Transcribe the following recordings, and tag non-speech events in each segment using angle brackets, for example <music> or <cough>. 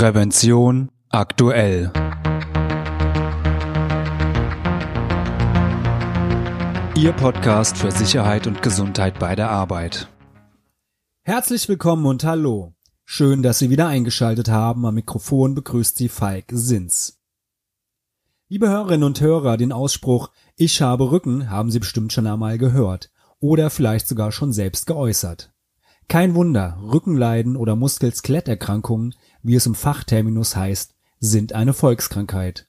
Prävention aktuell. Ihr Podcast für Sicherheit und Gesundheit bei der Arbeit. Herzlich willkommen und hallo. Schön, dass Sie wieder eingeschaltet haben. Am Mikrofon begrüßt Sie Falk Sins. Liebe Hörerinnen und Hörer, den Ausspruch Ich habe Rücken haben Sie bestimmt schon einmal gehört oder vielleicht sogar schon selbst geäußert. Kein Wunder, Rückenleiden oder Muskel-Skeletterkrankungen, wie es im Fachterminus heißt, sind eine Volkskrankheit.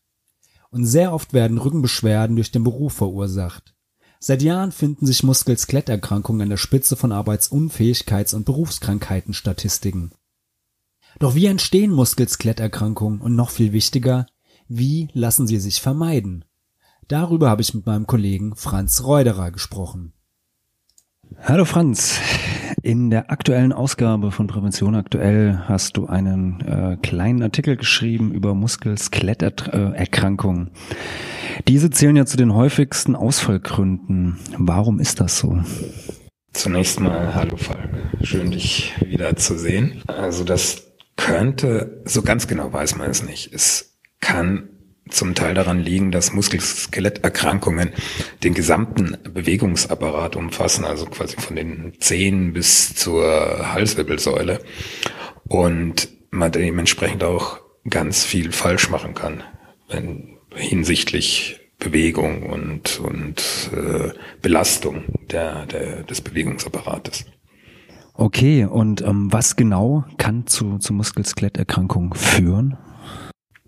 Und sehr oft werden Rückenbeschwerden durch den Beruf verursacht. Seit Jahren finden sich Muskel-Skeletterkrankungen an der Spitze von Arbeitsunfähigkeits- und Berufskrankheitenstatistiken. Doch wie entstehen Muskel-Skeletterkrankungen und noch viel wichtiger, wie lassen sie sich vermeiden? Darüber habe ich mit meinem Kollegen Franz Reuderer gesprochen. Hallo Franz, in der aktuellen Ausgabe von Prävention aktuell hast du einen äh, kleinen Artikel geschrieben über Muskel-Skeletterkrankungen. Diese zählen ja zu den häufigsten Ausfallgründen. Warum ist das so? Zunächst mal hallo Falk, schön dich wieder zu sehen. Also das könnte, so ganz genau weiß man es nicht. Es kann zum Teil daran liegen, dass Muskel-Skeletterkrankungen den gesamten Bewegungsapparat umfassen, also quasi von den Zehen bis zur Halswirbelsäule und man dementsprechend auch ganz viel falsch machen kann, wenn, hinsichtlich Bewegung und, und äh, Belastung der, der, des Bewegungsapparates. Okay, und ähm, was genau kann zu, zu Muskel-Skeletterkrankungen führen?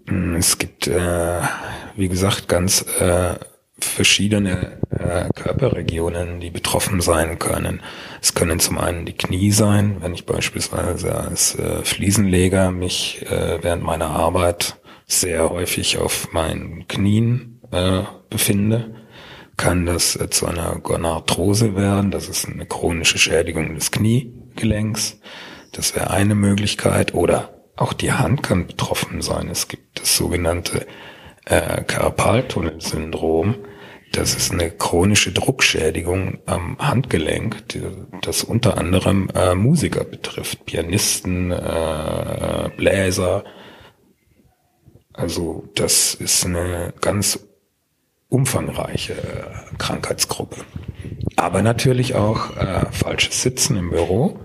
Mm, es gibt, äh, wie gesagt, ganz äh, verschiedene äh, Körperregionen, die betroffen sein können. Es können zum einen die Knie sein, wenn ich beispielsweise als äh, Fliesenleger mich äh, während meiner Arbeit sehr häufig auf meinen Knien äh, befinde, kann das äh, zu einer Gonarthrose werden. Das ist eine chronische Schädigung des Kniegelenks. Das wäre eine Möglichkeit. Oder auch die Hand kann betroffen sein. Es gibt das sogenannte äh, Karpaltunnelsyndrom. Das ist eine chronische Druckschädigung am Handgelenk, die, das unter anderem äh, Musiker betrifft, Pianisten, äh, Bläser. Also das ist eine ganz umfangreiche äh, Krankheitsgruppe. Aber natürlich auch äh, falsches Sitzen im Büro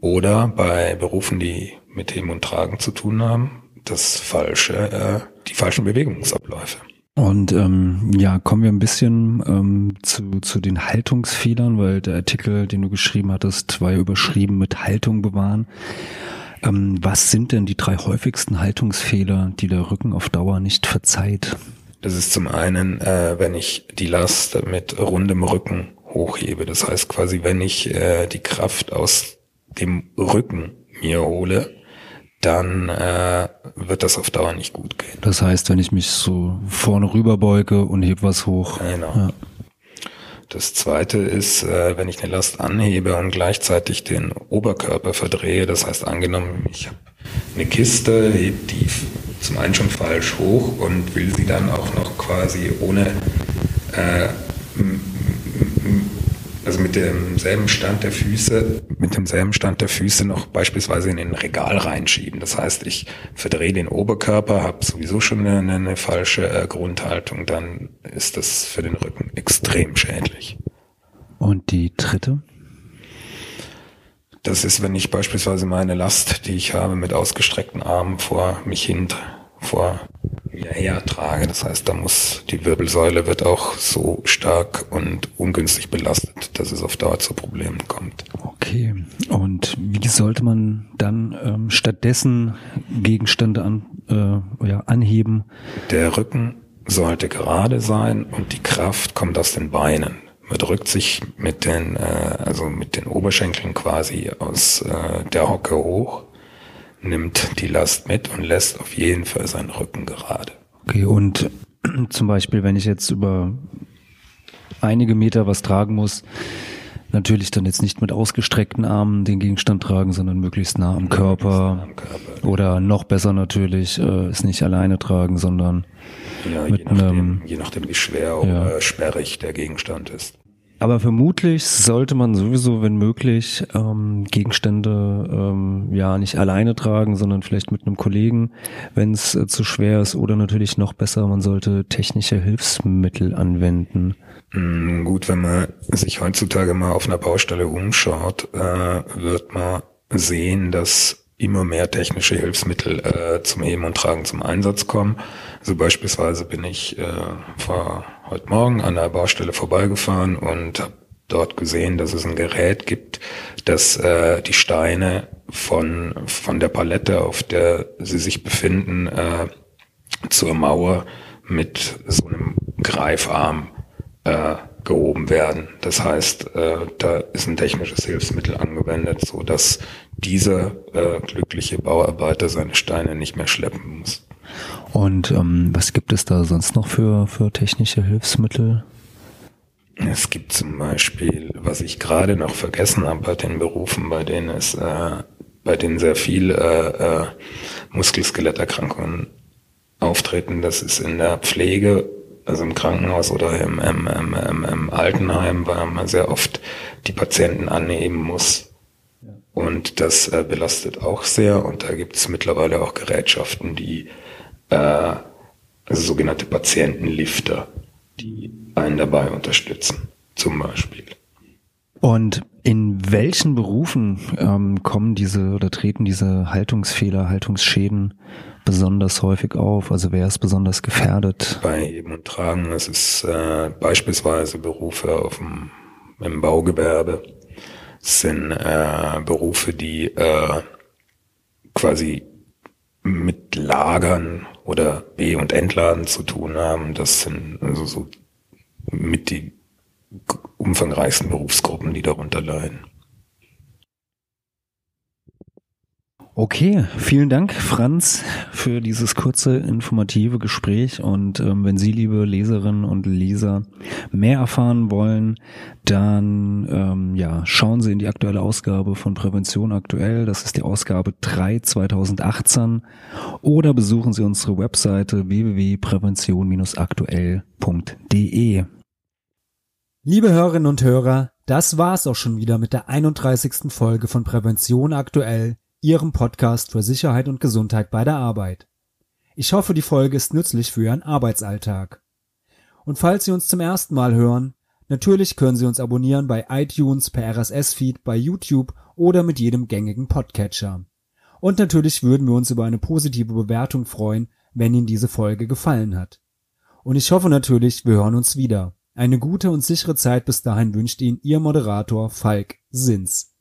oder bei Berufen, die mit Heben und Tragen zu tun haben, das falsche, äh, die falschen Bewegungsabläufe. Und ähm, ja, kommen wir ein bisschen ähm, zu, zu den Haltungsfehlern, weil der Artikel, den du geschrieben hattest, war ja überschrieben mit Haltung bewahren. Ähm, was sind denn die drei häufigsten Haltungsfehler, die der Rücken auf Dauer nicht verzeiht? Das ist zum einen, äh, wenn ich die Last mit rundem Rücken hochhebe. Das heißt quasi, wenn ich äh, die Kraft aus dem Rücken mir hole, dann äh, wird das auf Dauer nicht gut gehen. Das heißt, wenn ich mich so vorne rüber beuge und heb was hoch. Genau. Ja. Das zweite ist, äh, wenn ich eine Last anhebe und gleichzeitig den Oberkörper verdrehe, das heißt angenommen, ich habe eine Kiste, heb die zum einen schon falsch hoch und will sie dann auch noch quasi ohne äh, also mit demselben Stand der Füße, mit demselben Stand der Füße noch beispielsweise in ein Regal reinschieben. Das heißt, ich verdrehe den Oberkörper, habe sowieso schon eine, eine falsche äh, Grundhaltung, dann ist das für den Rücken extrem schädlich. Und die dritte? Das ist, wenn ich beispielsweise meine Last, die ich habe, mit ausgestreckten Armen vor mich hin vor mir hertrage. Das heißt, da muss die Wirbelsäule wird auch so stark und ungünstig belastet, dass es auf Dauer zu Problemen kommt. Okay. Und wie sollte man dann ähm, stattdessen Gegenstände an, äh, ja, anheben? Der Rücken sollte gerade sein und die Kraft kommt aus den Beinen. Man drückt sich mit den, äh, also mit den Oberschenkeln quasi aus äh, der Hocke hoch nimmt die Last mit und lässt auf jeden Fall seinen Rücken gerade. Okay, und <clears throat> zum Beispiel, wenn ich jetzt über einige Meter was tragen muss, natürlich dann jetzt nicht mit ausgestreckten Armen den Gegenstand tragen, sondern möglichst nah am Körper. Nah am Körper. Oder noch besser natürlich, äh, es nicht alleine tragen, sondern ja, mit je, nachdem, einem, je nachdem, wie schwer ja. oder sperrig der Gegenstand ist. Aber vermutlich sollte man sowieso, wenn möglich, ähm, Gegenstände ähm, ja nicht alleine tragen, sondern vielleicht mit einem Kollegen, wenn es äh, zu schwer ist. Oder natürlich noch besser, man sollte technische Hilfsmittel anwenden. Mm, gut, wenn man sich heutzutage mal auf einer Baustelle umschaut, äh, wird man sehen, dass immer mehr technische Hilfsmittel äh, zum Heben und Tragen zum Einsatz kommen. Also beispielsweise bin ich äh, vor heute Morgen an der Baustelle vorbeigefahren und habe dort gesehen, dass es ein Gerät gibt, das äh, die Steine von von der Palette, auf der sie sich befinden, äh, zur Mauer mit so einem Greifarm äh, gehoben werden. Das heißt, äh, da ist ein technisches Hilfsmittel angewendet, so dass dieser äh, glückliche Bauarbeiter seine Steine nicht mehr schleppen muss. Und ähm, was gibt es da sonst noch für, für technische Hilfsmittel? Es gibt zum Beispiel, was ich gerade noch vergessen habe bei den Berufen, bei denen es, äh, bei denen sehr viel äh, äh, Muskel-Skeletterkrankungen auftreten. Das ist in der Pflege also im Krankenhaus oder im, im, im, im, im Altenheim, weil man sehr oft die Patienten annehmen muss. Und das äh, belastet auch sehr. Und da gibt es mittlerweile auch Gerätschaften, die äh, also sogenannte Patientenlifter, die einen dabei unterstützen, zum Beispiel. Und in welchen Berufen ähm, kommen diese oder treten diese Haltungsfehler, Haltungsschäden besonders häufig auf? Also wer ist besonders gefährdet? Bei Heben und Tragen, das ist äh, beispielsweise Berufe auf dem, im Baugewerbe, das sind äh, Berufe, die äh, quasi mit Lagern oder B- und Entladen zu tun haben. Das sind also so mit die umfangreichsten Berufsgruppen, die darunter leiden. Okay, vielen Dank, Franz, für dieses kurze informative Gespräch. Und ähm, wenn Sie, liebe Leserinnen und Leser, mehr erfahren wollen, dann ähm, ja, schauen Sie in die aktuelle Ausgabe von Prävention aktuell. Das ist die Ausgabe 3 2018. Oder besuchen Sie unsere Webseite www.prävention-aktuell.de. Liebe Hörerinnen und Hörer, das war's auch schon wieder mit der 31. Folge von Prävention aktuell Ihrem Podcast für Sicherheit und Gesundheit bei der Arbeit. Ich hoffe, die Folge ist nützlich für Ihren Arbeitsalltag. Und falls Sie uns zum ersten Mal hören, natürlich können Sie uns abonnieren bei iTunes, per RSS-Feed, bei YouTube oder mit jedem gängigen Podcatcher. Und natürlich würden wir uns über eine positive Bewertung freuen, wenn Ihnen diese Folge gefallen hat. Und ich hoffe natürlich, wir hören uns wieder. Eine gute und sichere Zeit bis dahin wünscht Ihnen Ihr Moderator Falk Sins.